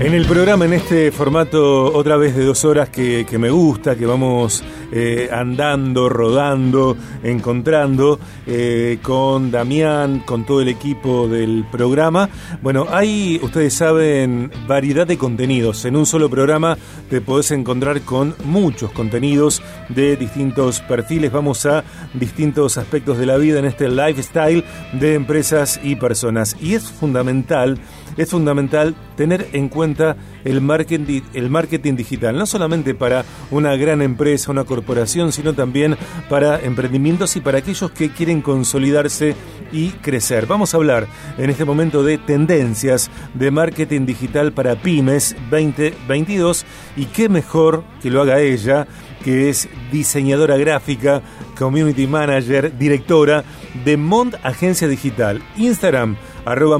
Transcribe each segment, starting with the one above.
En el programa, en este formato otra vez de dos horas que, me gusta, que vamos eh, andando, rodando, encontrando eh, con Damián, con todo el equipo del programa. Bueno, hay, ustedes saben, variedad de contenidos. En un solo programa te podés encontrar con muchos contenidos de distintos perfiles. Vamos a distintos aspectos de la vida en este lifestyle de empresas y personas. Y es fundamental es fundamental tener en cuenta el marketing, digital, no solamente para una gran empresa, una corporación, sino también para emprendimientos y para aquellos que quieren consolidarse y crecer. Vamos a hablar en este momento de tendencias de marketing digital para pymes 2022 y qué mejor que lo haga ella que es diseñadora gráfica, community manager, directora de Mond Agencia Digital. Instagram, arroba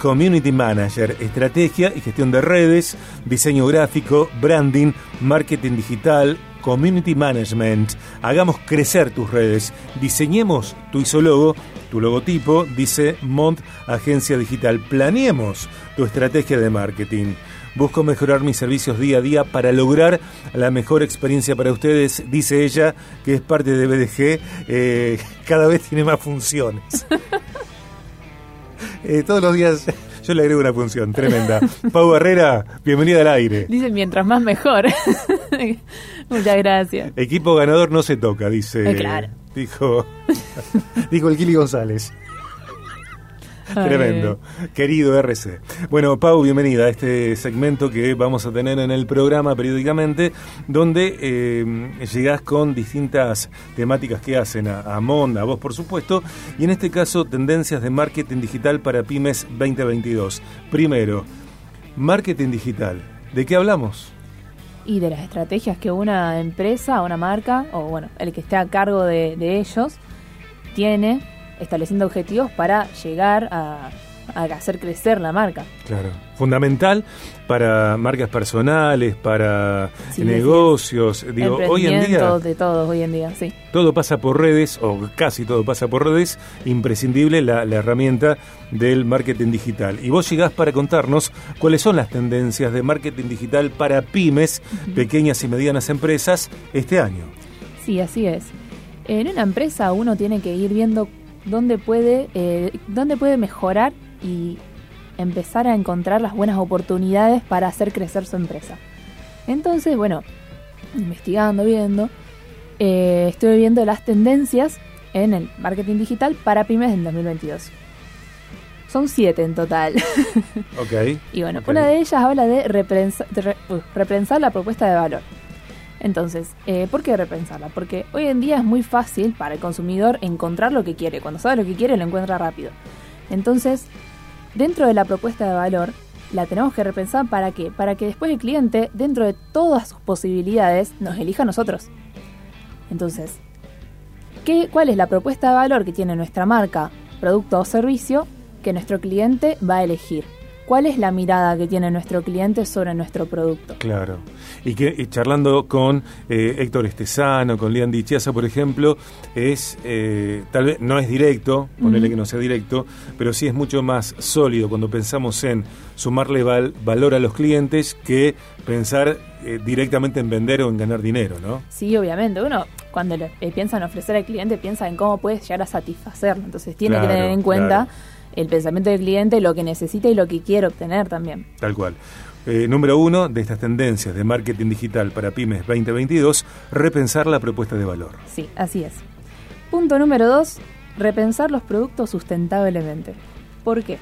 Mond-community manager, estrategia y gestión de redes, diseño gráfico, branding, marketing digital, community management. Hagamos crecer tus redes. Diseñemos tu isólogo, tu logotipo, dice Mont Agencia Digital. Planeemos tu estrategia de marketing. Busco mejorar mis servicios día a día para lograr la mejor experiencia para ustedes, dice ella, que es parte de BDG, eh, cada vez tiene más funciones. Eh, todos los días yo le agrego una función tremenda. Pau Barrera, bienvenida al aire. Dice, mientras más mejor. Muchas gracias. Equipo ganador no se toca, dice. Eh, claro. Dijo, dijo el Kili González. Tremendo. Querido RC. Bueno, Pau, bienvenida a este segmento que vamos a tener en el programa periódicamente, donde eh, llegás con distintas temáticas que hacen a, a a vos por supuesto, y en este caso tendencias de marketing digital para pymes 2022. Primero, marketing digital. ¿De qué hablamos? y de las estrategias que una empresa, una marca, o bueno, el que esté a cargo de, de ellos, tiene estableciendo objetivos para llegar a, hacer crecer la marca. Claro, fundamental para marcas personales, para negocios, digo, hoy en día de todos hoy en día, sí. Todo pasa por redes o casi todo pasa por redes, imprescindible la, herramienta del marketing digital. Y vos llegás para contarnos cuáles son las tendencias de marketing digital para pymes, pequeñas y medianas empresas este año. Sí, así es. En una empresa uno tiene que ir viendo dónde puede, eh, dónde puede mejorar y empezar a encontrar las buenas oportunidades para hacer crecer su empresa. Entonces, bueno, investigando, viendo, eh, estoy viendo las tendencias en el marketing digital para pymes en 2022. Son siete en total. Ok. y bueno, una de ellas habla de, repensar la propuesta de valor. Entonces, eh, ¿por qué repensarla? Porque hoy en día es muy fácil para el consumidor encontrar lo que quiere. Cuando sabe lo que quiere, lo encuentra rápido. Entonces, dentro de la propuesta de valor, la tenemos que repensar para qué? Para que después el cliente, dentro de todas sus posibilidades, nos elija a nosotros. Entonces, ¿qué, ¿cuál es la propuesta de valor que tiene nuestra marca, producto o servicio que nuestro cliente va a elegir? ¿Cuál es la mirada que tiene nuestro cliente sobre nuestro producto? Claro y que charlando con eh, Héctor Estesano, con Lian Dichiasa, por ejemplo, es eh, tal vez no es directo, ponerle que no sea directo, pero sí es mucho más sólido cuando pensamos en sumarle valor a los clientes que pensar eh, directamente en vender o en ganar dinero, ¿no? Sí, obviamente. Uno cuando le, piensa en ofrecer al cliente piensa en cómo puedes llegar a satisfacerlo, entonces tiene que tener en cuenta el pensamiento del cliente, lo que necesita y lo que quiere obtener también. Tal cual. Eh, número uno de estas tendencias de marketing digital para pymes 2022, repensar la propuesta de valor. Sí, así es. Punto número dos, repensar los productos sustentablemente. ¿Por qué?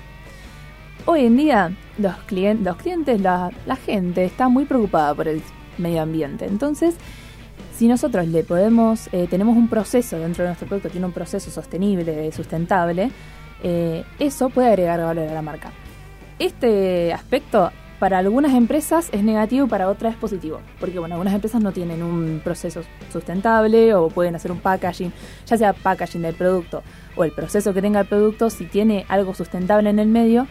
Hoy en día los, clientes, los clientes la, gente está muy preocupada por el medio ambiente. Entonces, si nosotros le podemos, eh, tenemos un proceso dentro de nuestro producto, tiene un proceso sostenible, sustentable, eh, eso puede agregar valor a la marca. Este aspecto para algunas empresas es negativo y para otras es positivo. Porque bueno, algunas empresas no tienen un proceso sustentable o pueden hacer un packaging, ya sea packaging del producto o el proceso que tenga el producto, si tiene algo sustentable en el medio,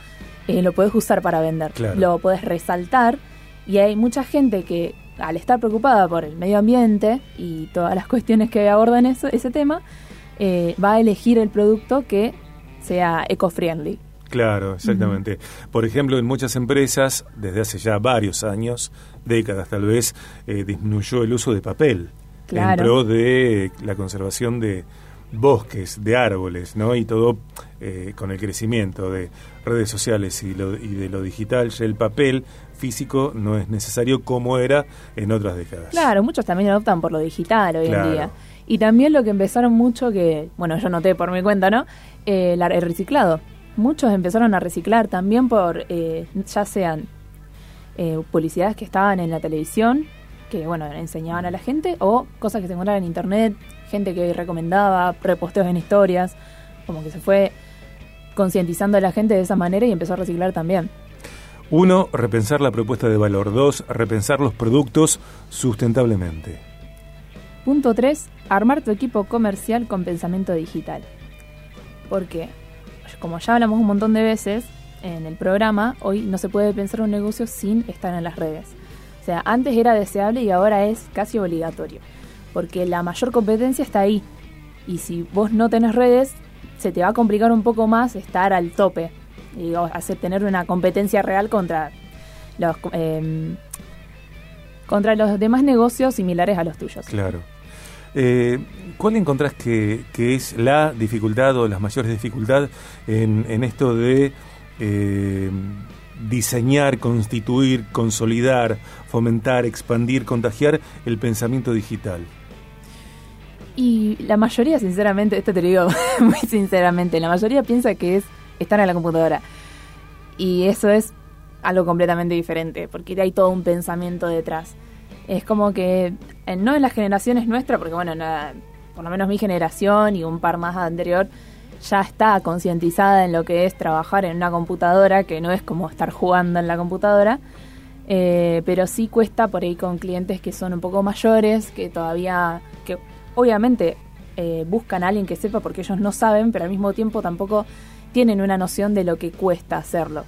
eh, lo puedes usar para vender. Lo puedes resaltar y hay mucha gente que al estar preocupada por el medio ambiente y todas las cuestiones que abordan eso, ese tema, eh, va a elegir el producto que sea eco-friendly. Claro, exactamente. Por ejemplo, en muchas empresas, desde hace ya varios años, décadas tal vez, eh, disminuyó el uso de papel en pro de la conservación de bosques, de árboles, ¿no? Y todo eh, con el crecimiento de redes sociales y, y de lo digital, ya el papel físico no es necesario como era en otras décadas. Claro, muchos también optan por lo digital hoy en día. Y también lo que empezaron mucho, que, bueno, yo noté por mi cuenta, ¿no? Eh, el reciclado. Muchos empezaron a reciclar también por, eh, ya sean eh, publicidades que estaban en la televisión, que, bueno, enseñaban a la gente, o cosas que se encontraban en internet, gente que recomendaba, reposteos en historias, como que se fue concientizando a la gente de esa manera y empezó a reciclar también. Uno, repensar la propuesta de valor. Dos, repensar los productos sustentablemente. Punto 3. Armar tu equipo comercial con pensamiento digital. Porque, como ya hablamos un montón de veces en el programa, hoy no se puede pensar un negocio sin estar en las redes. O sea, antes era deseable y ahora es casi obligatorio. Porque la mayor competencia está ahí. Y si vos no tenés redes, se te va a complicar un poco más estar al tope. Y hacer tener una competencia real contra los, eh, contra los demás negocios similares a los tuyos. Claro. Eh, ¿Cuál encontrás que, es la dificultad o las mayores dificultades en, esto de eh, diseñar, constituir, consolidar, fomentar, expandir, contagiar el pensamiento digital? Y la mayoría, sinceramente, esto te lo digo muy sinceramente, la mayoría piensa que es estar en la computadora. Y eso es algo completamente diferente, porque hay todo un pensamiento detrás. Es como que, eh, no en las generaciones nuestras, porque bueno, por lo menos mi generación y un par más anterior, ya está concientizada en lo que es trabajar en una computadora, que no es como estar jugando en la computadora, eh, pero sí cuesta por ahí con clientes que son un poco mayores, que todavía, que obviamente eh, buscan a alguien que sepa porque ellos no saben, pero al mismo tiempo tampoco tienen una noción de lo que cuesta hacerlo.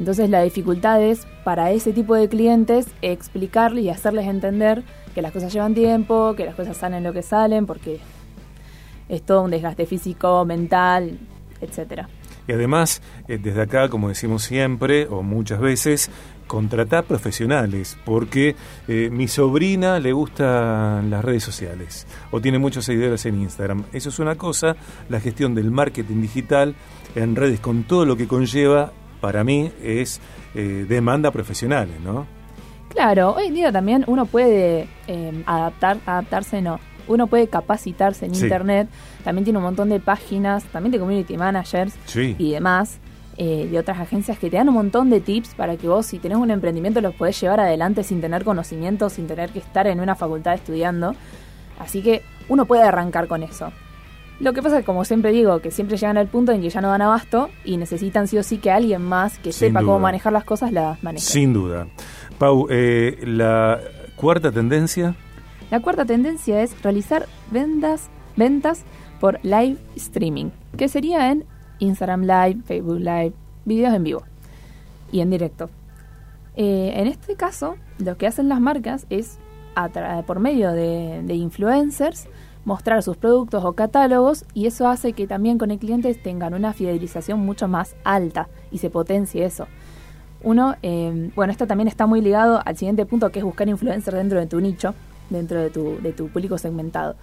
Entonces la dificultad es para ese tipo de clientes explicarles y hacerles entender que las cosas llevan tiempo, que las cosas salen lo que salen, porque es todo un desgaste físico, mental, etcétera. Y además, eh, desde acá, como decimos siempre, o muchas veces, contratar profesionales, porque eh, mi sobrina le gustan las redes sociales o tiene muchos seguidores en Instagram. Eso es una cosa, la gestión del marketing digital en redes con todo lo que conlleva para mí es eh, demanda profesionales, ¿no? Claro, hoy en día también uno puede eh, adaptar, adaptarse, no, uno puede capacitarse en Internet, también tiene un montón de páginas, también de community managers y demás, eh, de otras agencias que te dan un montón de tips para que vos, si tenés un emprendimiento, los podés llevar adelante sin tener conocimiento, sin tener que estar en una facultad estudiando. Así que uno puede arrancar con eso. Lo que pasa es que, como siempre digo, que siempre llegan al punto en que ya no dan abasto y necesitan sí o sí que alguien más que sepa cómo manejar las cosas las maneje. Sin duda. Pau, eh, la cuarta tendencia. La cuarta tendencia es realizar ventas, ventas por live streaming, que sería en Instagram Live, Facebook Live, videos en vivo y en directo. Eh, en este caso, lo que hacen las marcas es, por medio de, de influencers, mostrar sus productos o catálogos y eso hace que también con el cliente tengan una fidelización mucho más alta y se potencie eso. Uno, eh, bueno, esto también está muy ligado al siguiente punto que es buscar influencers dentro de tu nicho, dentro de tu, de tu público segmentado.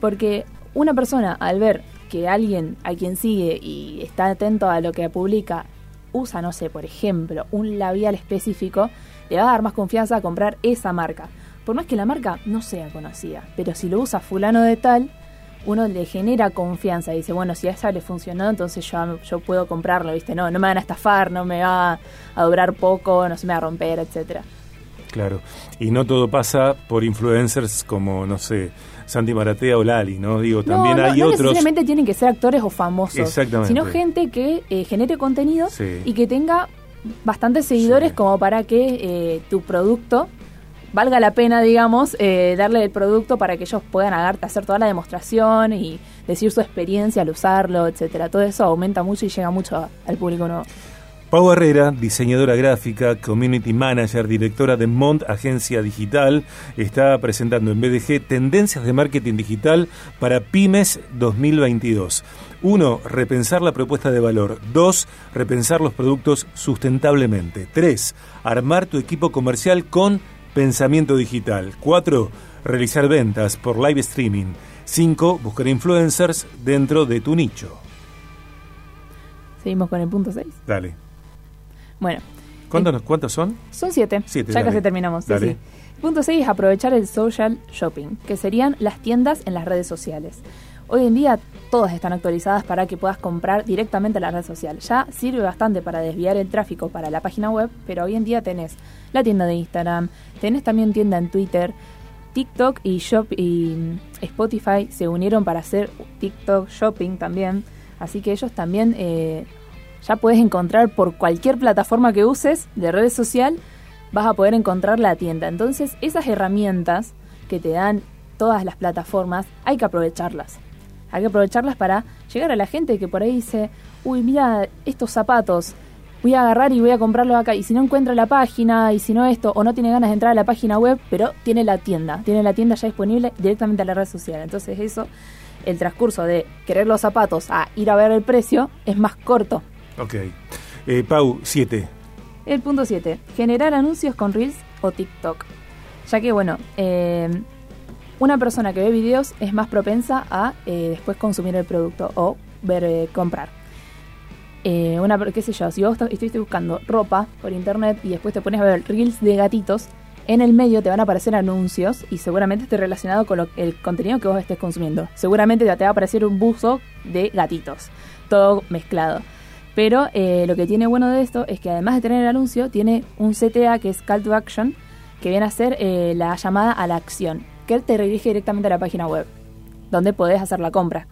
Porque una persona al ver que alguien a quien sigue y está atento a lo que publica usa, no sé, por ejemplo, un labial específico, le va a dar más confianza a comprar esa marca por más que la marca no sea conocida, pero si lo usa fulano de tal, uno le genera confianza y dice, bueno, si a esa le funcionó, entonces yo, yo puedo comprarlo, ¿viste? No, no me van a estafar, no me va a durar poco, no se me va a romper, etcétera. Claro, y no todo pasa por influencers como, no sé, Santi Maratea o Lali, ¿no? Digo, también hay otros... No necesariamente tienen que ser actores o famosos, Exactamente. sino gente que eh, genere contenido y que tenga bastantes seguidores como para que eh, tu producto valga la pena, digamos, eh, darle el producto para que ellos puedan hacer toda la demostración y decir su experiencia al usarlo, etcétera. Todo eso aumenta mucho y llega mucho al público nuevo. Pau Herrera, diseñadora gráfica, community manager, directora de Mont Agencia Digital, está presentando en BDG tendencias de marketing digital para pymes 2022. Uno, repensar la propuesta de valor. Dos, repensar los productos sustentablemente. Tres, armar tu equipo comercial con pensamiento digital. Cuatro, realizar ventas por live streaming. Cinco, buscar influencers dentro de tu nicho. Seguimos con el punto 6. Dale. Bueno. ¿Cuántos, ¿Cuántos son? Son siete. ya casi terminamos. Punto 6 es aprovechar el social shopping, que serían las tiendas en las redes sociales. Hoy en día todas están actualizadas para que puedas comprar directamente en la red social. Ya sirve bastante para desviar el tráfico para la página web, pero hoy en día tenés la tienda de Instagram, tenés también tienda en Twitter, TikTok y, Shop y Spotify se unieron para hacer TikTok Shopping también. Así que ellos también eh, ya puedes encontrar por cualquier plataforma que uses de red social, vas a poder encontrar la tienda. Entonces, esas herramientas que te dan todas las plataformas, hay que aprovecharlas. Hay que aprovecharlas para llegar a la gente que por ahí dice, uy, mira estos zapatos, voy a agarrar y voy a comprarlos acá. Y si no encuentra la página, y si no esto, o no tiene ganas de entrar a la página web, pero tiene la tienda, tiene la tienda ya disponible directamente a la red social. Entonces eso, el transcurso de querer los zapatos a ir a ver el precio es más corto. Ok. Eh, Pau, 7. El punto 7. Generar anuncios con Reels o TikTok. Ya que, bueno, eh, una persona que ve videos es más propensa a eh, después consumir el producto o ver comprar. una, qué sé yo, si vos estuviste buscando ropa por internet y después te pones a ver reels de gatitos, en el medio te van a aparecer anuncios y seguramente esté relacionado con el contenido que vos estés consumiendo. Seguramente te va a aparecer un buzo de gatitos, todo mezclado. Pero eh, lo que tiene bueno de esto es que además de tener el anuncio, tiene un CTA que es Call to Action, que viene a ser eh, la llamada a la acción, que te redirige directamente a la página web, donde podés hacer la compra.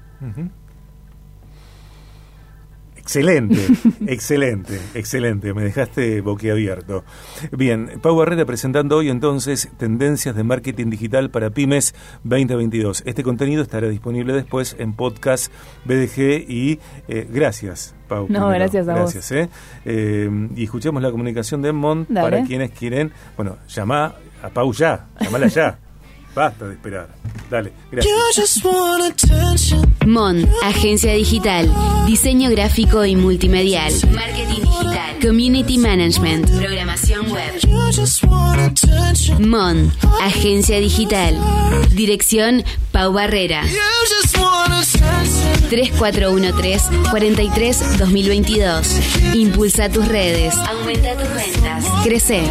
Excelente, excelente, excelente. Me dejaste boquiabierto. Bien, Pau Herrera presentando hoy entonces Tendencias de Marketing Digital para Pymes 2022. Este contenido estará disponible después en podcast BDG y eh, gracias, Pau. No, gracias a gracias, vos. Eh. eh, y escuchemos la comunicación de Mont para quienes quieren, bueno, llama a Pau ya, llamala ya. Basta de esperar. Dale, gracias. Mon, agencia digital, diseño gráfico y multimedial, marketing digital, community management, programación web. Mon, agencia digital, dirección Pau Barrera. 3413 43 2022. Impulsa tus redes, aumenta tus ventas, crece.